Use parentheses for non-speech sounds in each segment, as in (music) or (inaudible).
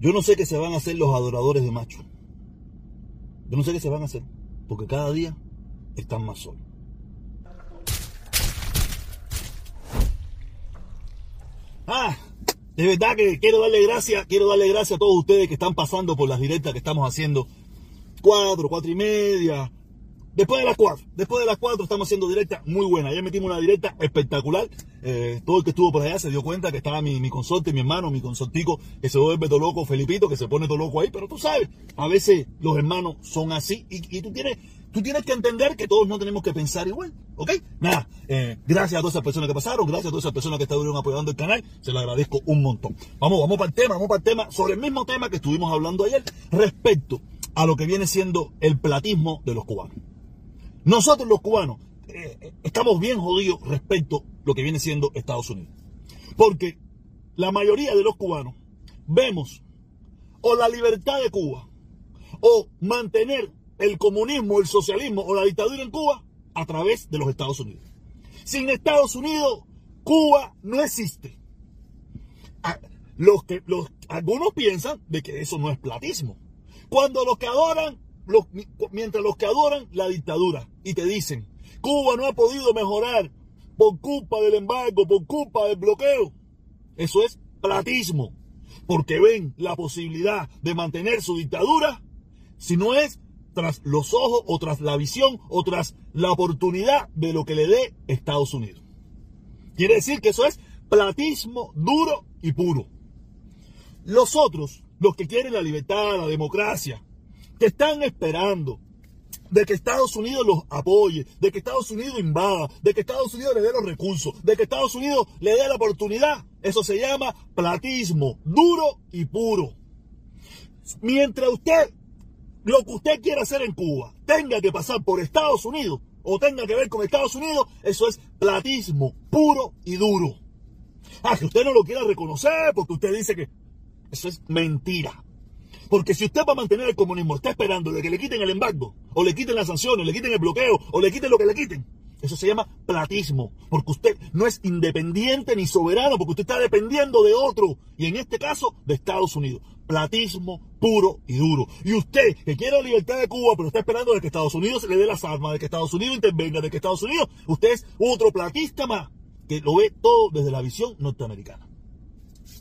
Yo no sé qué se van a hacer los adoradores de macho. Yo no sé qué se van a hacer, porque cada día están más solos. Ah, de verdad que quiero darle gracias, quiero darle gracias a todos ustedes que están pasando por las directas que estamos haciendo. Cuatro, cuatro y media, Después de las cuatro, después de las cuatro estamos haciendo directa muy buena. Ayer metimos una directa espectacular. Eh, todo el que estuvo por allá se dio cuenta que estaba mi, mi consorte, mi hermano, mi consortico, que se vuelve todo loco, Felipito, que se pone todo loco ahí. Pero tú sabes, a veces los hermanos son así y, tú tienes tú tienes que entender que todos no tenemos que pensar igual, ¿ok? Nada, eh, gracias a todas esas personas que pasaron, gracias a todas esas personas que estuvieron apoyando el canal, se lo agradezco un montón. Vamos, vamos para el tema, vamos para el tema, sobre el mismo tema que estuvimos hablando ayer, respecto a lo que viene siendo el platismo de los cubanos. Nosotros los cubanos eh, estamos bien jodidos respecto a lo que viene siendo Estados Unidos. Porque la mayoría de los cubanos vemos o la libertad de Cuba o mantener el comunismo, el socialismo o la dictadura en Cuba a través de los Estados Unidos. Sin Estados Unidos, Cuba no existe. Ah, los que, los, algunos piensan de que eso no es platismo. Cuando los que adoran mientras los que adoran la dictadura y te dicen, Cuba no ha podido mejorar por culpa del embargo, por culpa del bloqueo. Eso es platismo, porque ven la posibilidad de mantener su dictadura si no es tras los ojos o tras la visión o tras la oportunidad de lo que le dé Estados Unidos. Quiere decir que eso es platismo duro y puro. Los otros, los que quieren la libertad, la democracia, que están esperando de que Estados Unidos los apoye, de que Estados Unidos invada, de que Estados Unidos le dé los recursos, de que Estados Unidos le dé la oportunidad. Eso se llama platismo, duro y puro. Mientras usted, lo que usted quiera hacer en Cuba, tenga que pasar por Estados Unidos o tenga que ver con Estados Unidos, eso es platismo, puro y duro. Ah, que usted no lo quiera reconocer porque usted dice que eso es mentira. Porque si usted va a mantener el comunismo, está esperando de que le quiten el embargo, o le quiten las sanciones, le quiten el bloqueo, o le quiten lo que le quiten. Eso se llama platismo, porque usted no es independiente ni soberano, porque usted está dependiendo de otro, y en este caso de Estados Unidos. Platismo puro y duro. Y usted que quiere la libertad de Cuba, pero está esperando de que Estados Unidos le dé las armas, de que Estados Unidos intervenga, de que Estados Unidos, usted es otro platista más, que lo ve todo desde la visión norteamericana.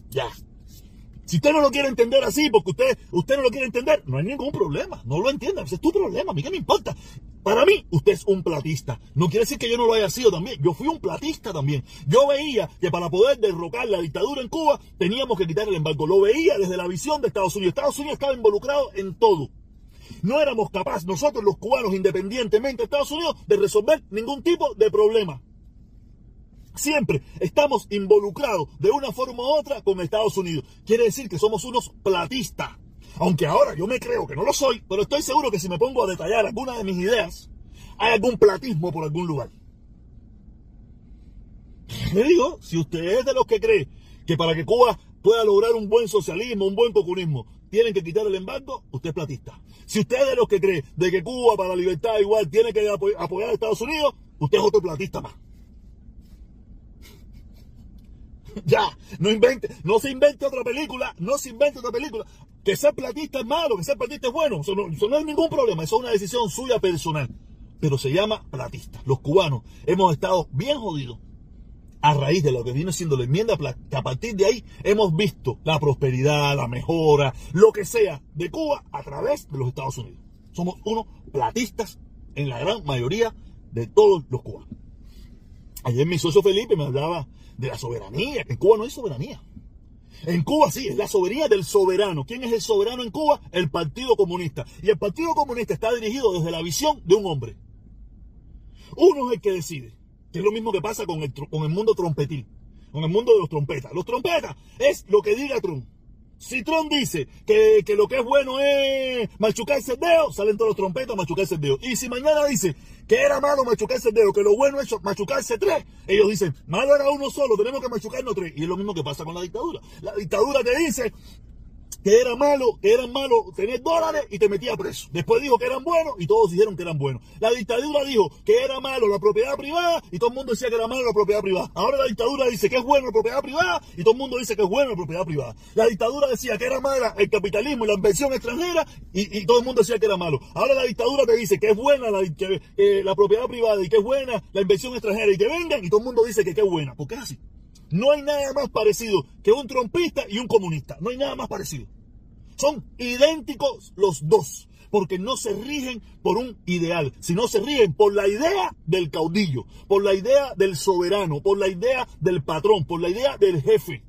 Ya. Si usted no lo quiere entender así, porque usted, usted no lo quiere entender, no hay ningún problema. No lo entienda. Ese es tu problema. A mí qué me importa. Para mí, usted es un platista. No quiere decir que yo no lo haya sido también. Yo fui un platista también. Yo veía que para poder derrocar la dictadura en Cuba, teníamos que quitar el embargo. Lo veía desde la visión de Estados Unidos. Estados Unidos estaba involucrado en todo. No éramos capaces, nosotros los cubanos, independientemente de Estados Unidos, de resolver ningún tipo de problema. Siempre estamos involucrados de una forma u otra con Estados Unidos. Quiere decir que somos unos platistas. Aunque ahora yo me creo que no lo soy, pero estoy seguro que si me pongo a detallar alguna de mis ideas, hay algún platismo por algún lugar. Le digo, si usted es de los que cree que para que Cuba pueda lograr un buen socialismo, un buen populismo, tienen que quitar el embargo, usted es platista. Si usted es de los que cree de que Cuba para la libertad igual tiene que apoyar a Estados Unidos, usted es otro platista más. (laughs) ya, no invente, no se invente otra película, no se invente otra película. Que ser platista es malo, que ser platista es bueno, eso no, eso no hay ningún problema, eso es una decisión suya personal. Pero se llama platista. Los cubanos hemos estado bien jodidos a raíz de lo que viene siendo la enmienda, que a partir de ahí hemos visto la prosperidad, la mejora, lo que sea de Cuba a través de los Estados Unidos. Somos unos platistas en la gran mayoría de todos los cubanos. Ayer mi socio Felipe me hablaba de la soberanía. En Cuba no hay soberanía. En Cuba sí, es la soberanía del soberano. ¿Quién es el soberano en Cuba? El Partido Comunista. Y el Partido Comunista está dirigido desde la visión de un hombre. Uno es el que decide, que es lo mismo que pasa con el, con el mundo trompetil, con el mundo de los trompetas. Los trompetas es lo que diga Trump. Si Trump dice que, lo que es bueno es machucarse el dedo, salen todos los trompetas a machucarse el dedo. Y si mañana dice que era malo machucarse el dedo, que lo bueno es machucarse tres, ellos dicen, malo era uno solo, tenemos que machucarnos tres. Y es lo mismo que pasa con la dictadura. La dictadura te dice que era malo, que eran malos tener dólares y te metía preso. Después dijo que eran buenos y todos dijeron que eran buenos. La dictadura dijo que era malo la propiedad privada y todo el mundo decía que era malo la propiedad privada. Ahora la dictadura dice que es bueno la propiedad privada y todo el mundo dice que es bueno la propiedad privada. La dictadura decía que era mala el capitalismo y la inversión extranjera y, todo el mundo decía que era malo. Ahora la dictadura te dice que es buena la, propiedad privada y que es buena la inversión extranjera y que vengan y todo el mundo dice que, que es buena. ¿Por qué así? No hay nada más parecido que un trompista y un comunista. No hay nada más parecido. Son idénticos los dos, porque no se rigen por un ideal, sino se rigen por la idea del caudillo, por la idea del soberano, por la idea del patrón, por la idea del jefe.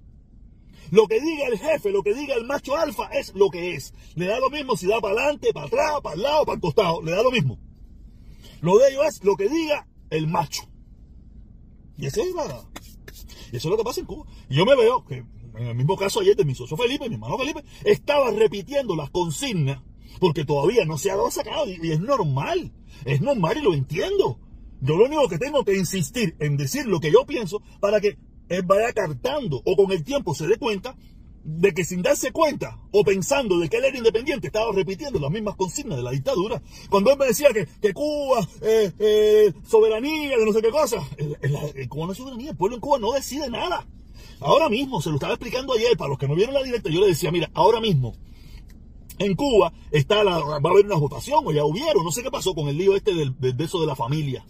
Lo que diga el jefe, lo que diga el macho alfa es lo que es. Le da lo mismo si da para adelante, para atrás, para el lado, para el costado. Le da lo mismo. Lo de ellos es lo que diga el macho. Y ese es la, y eso es lo que pasa en Cuba. Y yo me veo que en el mismo caso ayer de mi socio Felipe, mi hermano Felipe, estaba repitiendo las consignas porque todavía no se ha dado sacado y, es normal, es normal y lo entiendo. Yo lo único que tengo que insistir en decir lo que yo pienso para que él vaya cartando o con el tiempo se dé cuenta de que sin darse cuenta o pensando de que él era independiente, estaba repitiendo las mismas consignas de la dictadura. Cuando él me decía que, que Cuba, eh, eh, soberanía, de no sé qué cosa, el, Cuba no es soberanía, el pueblo en Cuba no decide nada. Ahora mismo, se lo estaba explicando ayer, para los que no vieron la directa, yo le decía, mira, ahora mismo, en Cuba está la, va a haber una votación, o ya hubieron, no sé qué pasó con el lío este del, del beso de la familia.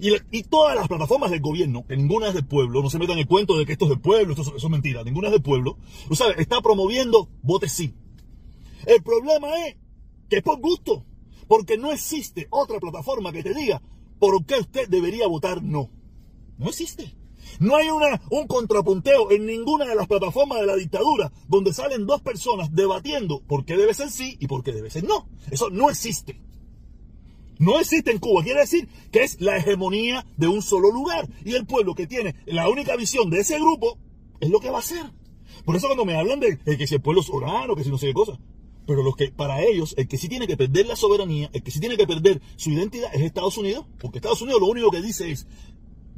Y, todas las plataformas del gobierno, que ninguna es del pueblo, no se metan el cuento de que esto es del pueblo, esto, es mentira, ninguna es del pueblo, o sea, está promoviendo vote sí. El problema es que es por gusto, porque no existe otra plataforma que te diga por qué usted debería votar no. No existe. No hay una, un contrapunteo en ninguna de las plataformas de la dictadura donde salen dos personas debatiendo por qué debe ser sí y por qué debe ser no. Eso no existe. No existe en Cuba. Quiere decir que es la hegemonía de un solo lugar. Y el pueblo que tiene la única visión de ese grupo es lo que va a hacer. Por eso cuando me hablan de, que si el pueblo es soberano, que si no sé qué cosa. Pero los que, para ellos, el que sí tiene que perder la soberanía, el que sí tiene que perder su identidad es Estados Unidos. Porque Estados Unidos lo único que dice es,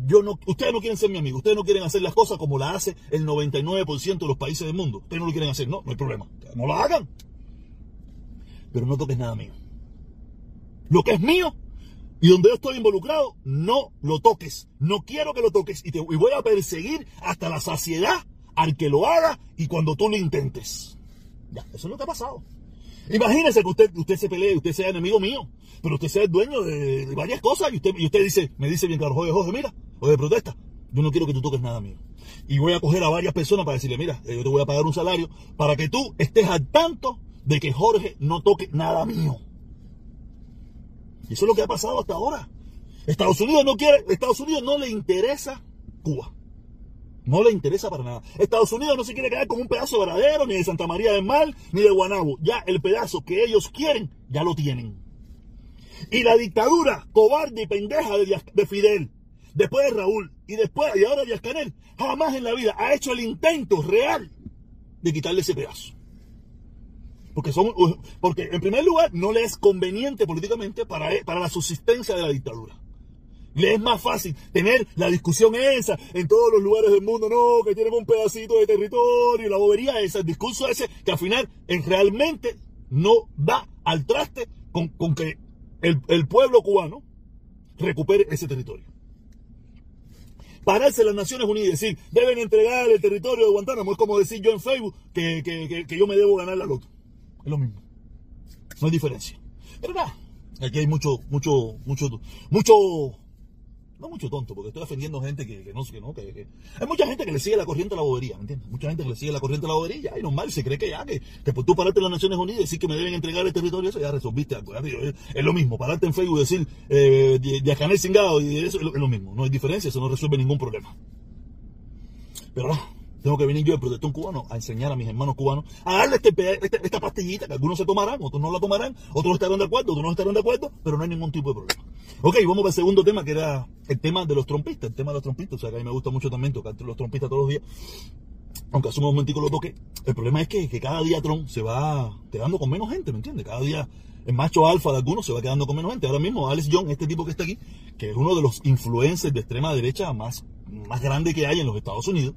yo no, ustedes no quieren ser mi amigo, ustedes no quieren hacer las cosas como la hace el 99% de los países del mundo. Ustedes no lo quieren hacer, no, no hay problema. No lo hagan. Pero no toques nada mío. Lo que es mío y donde yo estoy involucrado, no lo toques. No quiero que lo toques y, te, voy a perseguir hasta la saciedad al que lo haga y cuando tú lo intentes. Ya, eso es lo que ha pasado. Imagínese que usted, usted se pelee, usted sea enemigo mío, pero usted sea el dueño de, varias cosas y usted, y usted dice, me dice bien claro, Jorge, Jorge, mira, o protesta, yo no quiero que tú toques nada mío. Y voy a coger a varias personas para decirle, mira, eh, yo te voy a pagar un salario para que tú estés al tanto de que Jorge no toque nada mío. Y eso es lo que ha pasado hasta ahora. Estados Unidos no quiere, Estados Unidos no le interesa Cuba. No le interesa para nada. Estados Unidos no se quiere quedar con un pedazo verdadero, ni de Santa María del Mar, ni de Guanabo. Ya el pedazo que ellos quieren, ya lo tienen. Y la dictadura cobarde y pendeja de, Fidel, después de Raúl, y después, y ahora de Canel, jamás en la vida ha hecho el intento real de quitarle ese pedazo. Porque, son, porque en primer lugar no le es conveniente políticamente para, para la subsistencia de la dictadura. Le es más fácil tener la discusión esa en todos los lugares del mundo, no, que tienen un pedacito de territorio, la bobería esa, el discurso ese, que al final en realmente no da al traste con, con que el, el, pueblo cubano recupere ese territorio. Pararse las Naciones Unidas y decir, deben entregar el territorio de Guantánamo, es como decir yo en Facebook que, que, que yo me debo ganar la loto. Es lo mismo. No hay diferencia. Pero nada, aquí hay mucho, mucho, mucho, mucho, no mucho tonto, porque estoy defendiendo gente que, que no que no, que, hay mucha gente que le sigue la corriente a la bobería, ¿me entiendes? Mucha gente que le sigue la corriente a la bobería, y normal, se cree que ya, que, que por tú pararte en las Naciones Unidas y decir que me deben entregar el territorio, eso ya resolviste algo. Es, lo mismo, pararte en Facebook y decir, eh, de, Cingado y eso es lo, mismo, no hay diferencia, eso no resuelve ningún problema. Pero nada. Tengo que venir yo, el protector cubano, a enseñar a mis hermanos cubanos a darle este, este, esta pastillita que algunos se tomarán, otros no la tomarán, otros estarán de acuerdo, otros no estarán de acuerdo, pero no hay ningún tipo de problema. Ok, vamos al segundo tema, que era el tema de los trompistas, el tema de los trompistas. O sea, que a mí me gusta mucho también tocar los trompistas todos los días. Aunque asumo un momentico lo toque, el problema es que, que cada día Trump se va quedando con menos gente, ¿me entiendes? Cada día el macho alfa de algunos se va quedando con menos gente. Ahora mismo Alex John, este tipo que está aquí, que es uno de los influencers de extrema derecha más, más grande que hay en los Estados Unidos,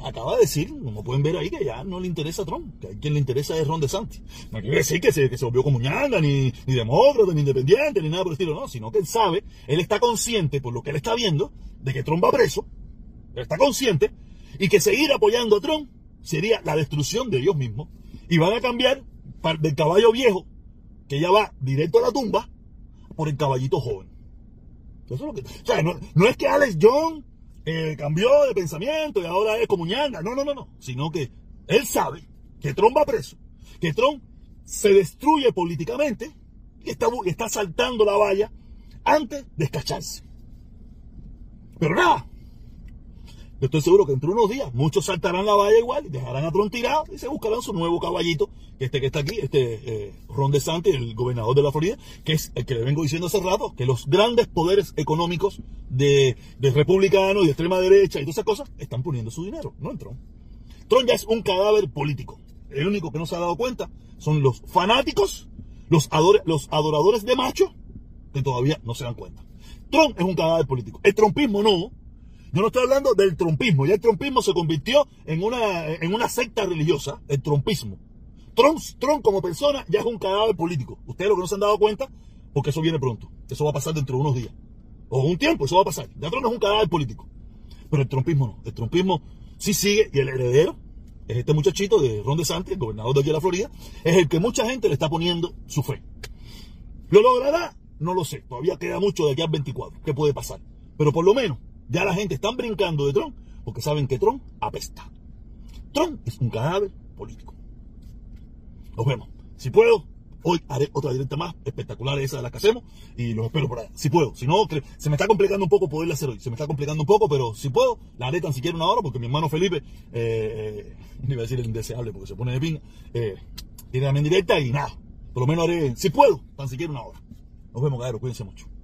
acaba de decir, como pueden ver ahí, que ya no le interesa a Trump, que a quien le interesa es Ron DeSantis. No quiere decir que se, que se volvió como ñanga, ni, ni demócrata, ni independiente, ni nada por el estilo, no, sino que él sabe, él está consciente, por lo que él está viendo, de que Trump va preso, él está consciente, y que seguir apoyando a Trump sería la destrucción de ellos mismos, y van a cambiar del caballo viejo, que ya va directo a la tumba, por el caballito joven. Eso es lo que, o sea, no, no es que Alex John eh, cambió de pensamiento y ahora es como ñanga. No, no, no, no. Sino que él sabe que Trump va preso, que Trump se destruye políticamente y está, está saltando la valla antes de escacharse. Pero nada, yo estoy seguro que entre unos días muchos saltarán la valla igual, y dejarán a Trump tirado y se buscarán su nuevo caballito, este que está aquí, este eh, Ron DeSantis, el gobernador de la Florida, que es el que le vengo diciendo hace rato, que los grandes poderes económicos de, de republicanos y de extrema derecha y todas esas cosas están poniendo su dinero, no en Trump. Trump ya es un cadáver político. El único que no se ha dado cuenta son los fanáticos, los, los adoradores de macho, que todavía no se dan cuenta. Trump es un cadáver político. El trumpismo no, yo no estoy hablando del trompismo. Ya el trompismo se convirtió en una, en una secta religiosa, el trompismo. Trump, Trump como persona ya es un cadáver político. Ustedes lo que no se han dado cuenta, porque eso viene pronto. Eso va a pasar dentro de unos días. O un tiempo, eso va a pasar. Ya Trump no es un cadáver político. Pero el trompismo no. El trompismo sí sigue y el heredero es este muchachito de Ron DeSantis, el gobernador de aquí de la Florida, es el que mucha gente le está poniendo su fe. ¿Lo logrará? No lo sé. Todavía queda mucho de aquí al 24. ¿Qué puede pasar? Pero por lo menos ya la gente está brincando de Trump porque saben que Trump apesta. Trump es un cadáver político. Nos vemos. Si puedo, hoy haré otra directa más espectacular esa de la que hacemos y los espero por ahí. Si puedo. Si no, se me está complicando un poco poderla hacer hoy. Se me está complicando un poco, pero si puedo, la haré tan siquiera una hora porque mi hermano Felipe, eh, eh (laughs) no iba a decir el indeseable porque se pone de pinga, eh, tiene también directa y nada. Por lo menos haré, si puedo, tan siquiera una hora. Nos vemos, cabrón. Cuídense mucho.